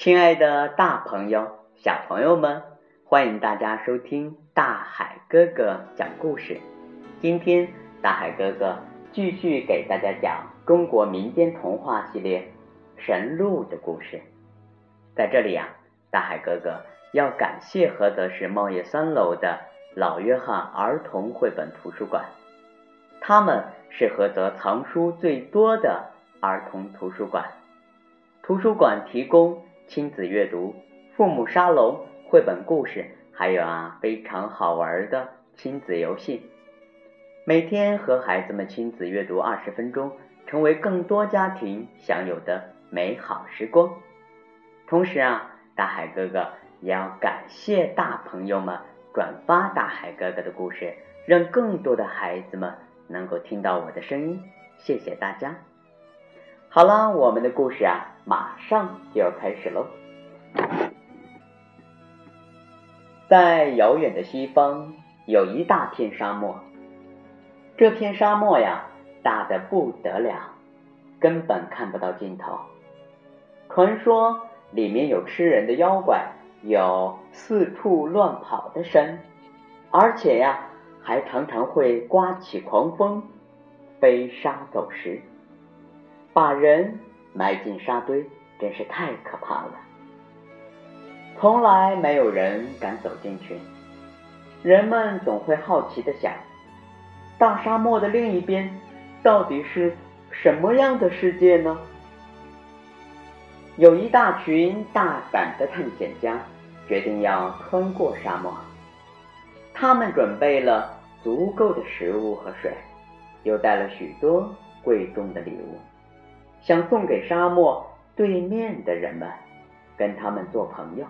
亲爱的大朋友、小朋友们，欢迎大家收听大海哥哥讲故事。今天，大海哥哥继续给大家讲中国民间童话系列《神鹿》的故事。在这里啊，大海哥哥要感谢菏泽市茂业三楼的老约翰儿童绘本图书馆，他们是菏泽藏书最多的儿童图书馆。图书馆提供。亲子阅读、父母沙龙、绘本故事，还有啊非常好玩的亲子游戏。每天和孩子们亲子阅读二十分钟，成为更多家庭享有的美好时光。同时啊，大海哥哥也要感谢大朋友们转发大海哥哥的故事，让更多的孩子们能够听到我的声音。谢谢大家。好了，我们的故事啊，马上就要开始喽。在遥远的西方，有一大片沙漠。这片沙漠呀，大的不得了，根本看不到尽头。传说里面有吃人的妖怪，有四处乱跑的神，而且呀，还常常会刮起狂风，飞沙走石。把人埋进沙堆，真是太可怕了。从来没有人敢走进去。人们总会好奇的想：大沙漠的另一边，到底是什么样的世界呢？有一大群大胆的探险家决定要穿过沙漠。他们准备了足够的食物和水，又带了许多贵重的礼物。想送给沙漠对面的人们，跟他们做朋友。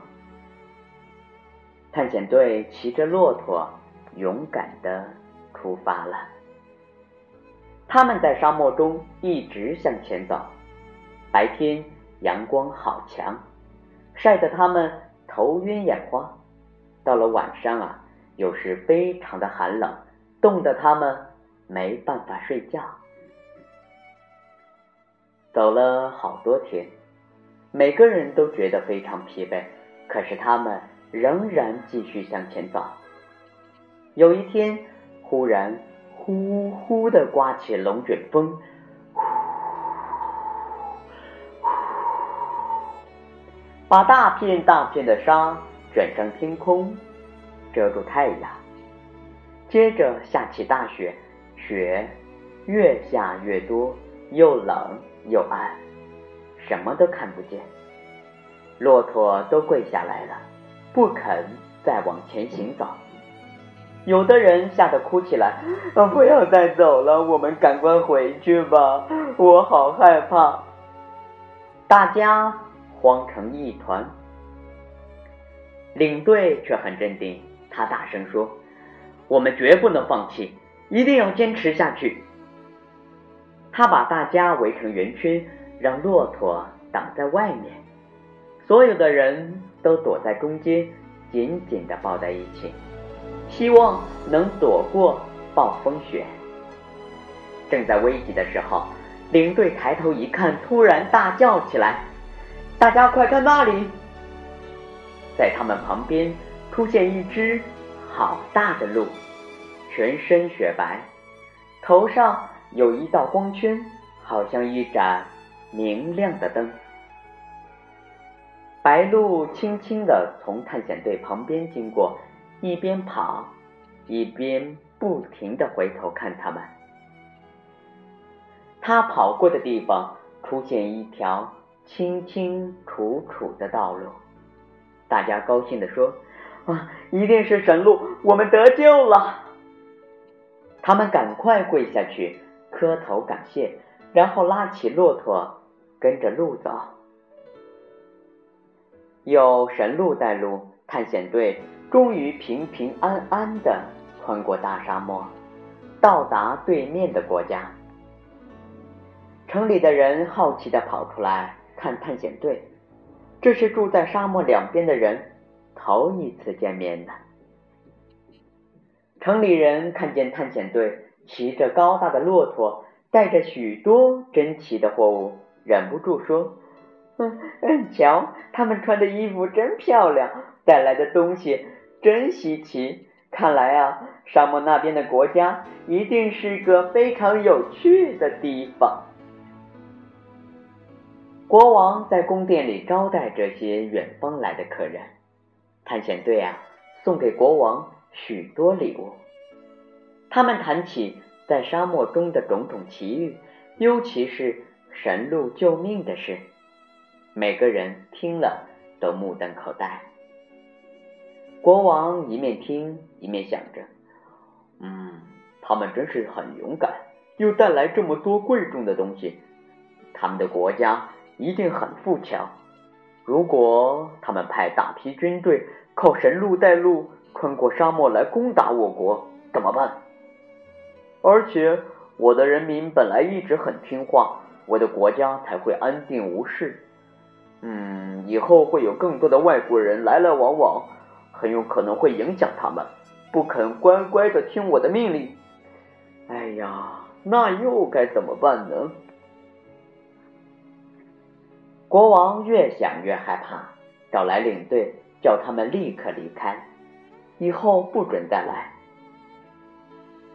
探险队骑着骆驼，勇敢的出发了。他们在沙漠中一直向前走。白天阳光好强，晒得他们头晕眼花。到了晚上啊，又是非常的寒冷，冻得他们没办法睡觉。走了好多天，每个人都觉得非常疲惫，可是他们仍然继续向前走。有一天，忽然呼呼的刮起龙卷风，把大片大片的沙卷上天空，遮住太阳。接着下起大雪，雪越下越多，又冷。又暗，什么都看不见。骆驼都跪下来了，不肯再往前行走。有的人吓得哭起来：“啊，不要再走了，我们赶快回去吧，我好害怕。”大家慌成一团。领队却很镇定，他大声说：“我们绝不能放弃，一定要坚持下去。”他把大家围成圆圈，让骆驼挡在外面，所有的人都躲在中间，紧紧地抱在一起，希望能躲过暴风雪。正在危急的时候，领队抬头一看，突然大叫起来：“大家快看那里！”在他们旁边出现一只好大的鹿，全身雪白，头上。有一道光圈，好像一盏明亮的灯。白鹭轻轻地从探险队旁边经过，一边跑，一边不停地回头看他们。他跑过的地方出现一条清清楚楚的道路，大家高兴地说：“啊，一定是神鹿，我们得救了！”他们赶快跪下去。磕头感谢，然后拉起骆驼，跟着路走。有神鹿带路，探险队终于平平安安的穿过大沙漠，到达对面的国家。城里的人好奇的跑出来看探险队，这是住在沙漠两边的人头一次见面呢。城里人看见探险队。骑着高大的骆驼，带着许多珍奇的货物，忍不住说：“嗯，瞧，他们穿的衣服真漂亮，带来的东西真稀奇。看来啊，沙漠那边的国家一定是个非常有趣的地方。国王在宫殿里招待这些远方来的客人，探险队啊，送给国王许多礼物。他们谈起在沙漠中的种种奇遇，尤其是神鹿救命的事，每个人听了都目瞪口呆。国王一面听一面想着：“嗯，他们真是很勇敢，又带来这么多贵重的东西。他们的国家一定很富强。如果他们派大批军队靠神鹿带路，穿过沙漠来攻打我国，怎么办？”而且我的人民本来一直很听话，我的国家才会安定无事。嗯，以后会有更多的外国人来来往往，很有可能会影响他们，不肯乖乖的听我的命令。哎呀，那又该怎么办呢？国王越想越害怕，找来领队，叫他们立刻离开，以后不准再来。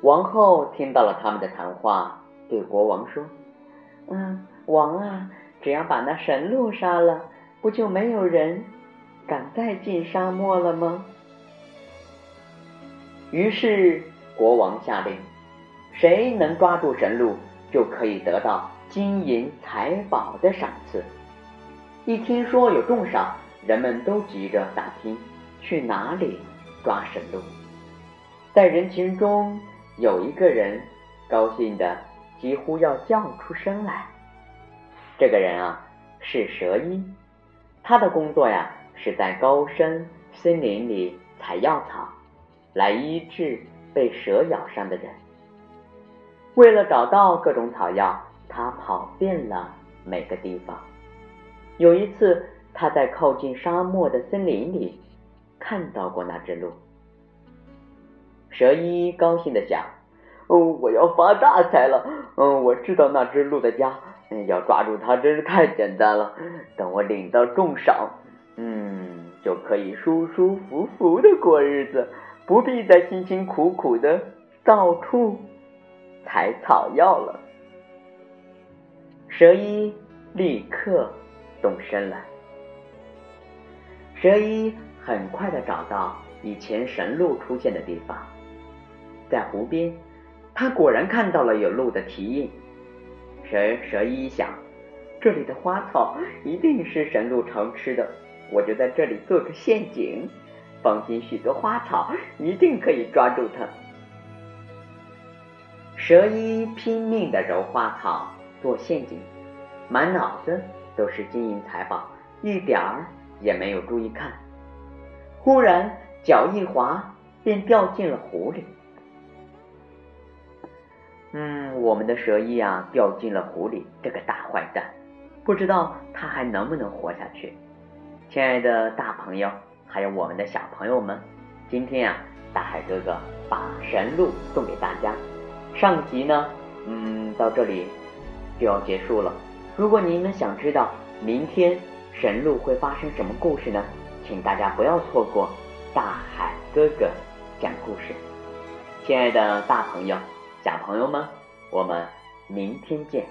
王后听到了他们的谈话，对国王说：“嗯，王啊，只要把那神鹿杀了，不就没有人敢再进沙漠了吗？”于是国王下令，谁能抓住神鹿，就可以得到金银财宝的赏赐。一听说有重赏，人们都急着打听去哪里抓神鹿，在人群中。有一个人高兴的几乎要叫出声来。这个人啊是蛇医，他的工作呀是在高山森林里采药草，来医治被蛇咬伤的人。为了找到各种草药，他跑遍了每个地方。有一次，他在靠近沙漠的森林里看到过那只鹿。蛇医高兴的想：“哦，我要发大财了！嗯，我知道那只鹿的家，要抓住它真是太简单了。等我领到重赏，嗯，就可以舒舒服服的过日子，不必再辛辛苦苦的到处采草药了。”蛇医立刻动身了。蛇医很快的找到以前神鹿出现的地方。在湖边，他果然看到了有鹿的蹄印。蛇蛇医想，这里的花草一定是神鹿常吃的，我就在这里做个陷阱，放进许多花草，一定可以抓住它。蛇医拼命的揉花草做陷阱，满脑子都是金银财宝，一点儿也没有注意看。忽然脚一滑，便掉进了湖里。嗯，我们的蛇医啊掉进了湖里，这个大坏蛋，不知道他还能不能活下去。亲爱的大朋友，还有我们的小朋友们，今天啊，大海哥哥把神鹿送给大家。上集呢，嗯，到这里就要结束了。如果你们想知道明天神鹿会发生什么故事呢，请大家不要错过大海哥哥讲故事。亲爱的大朋友。小朋友们，我们明天见。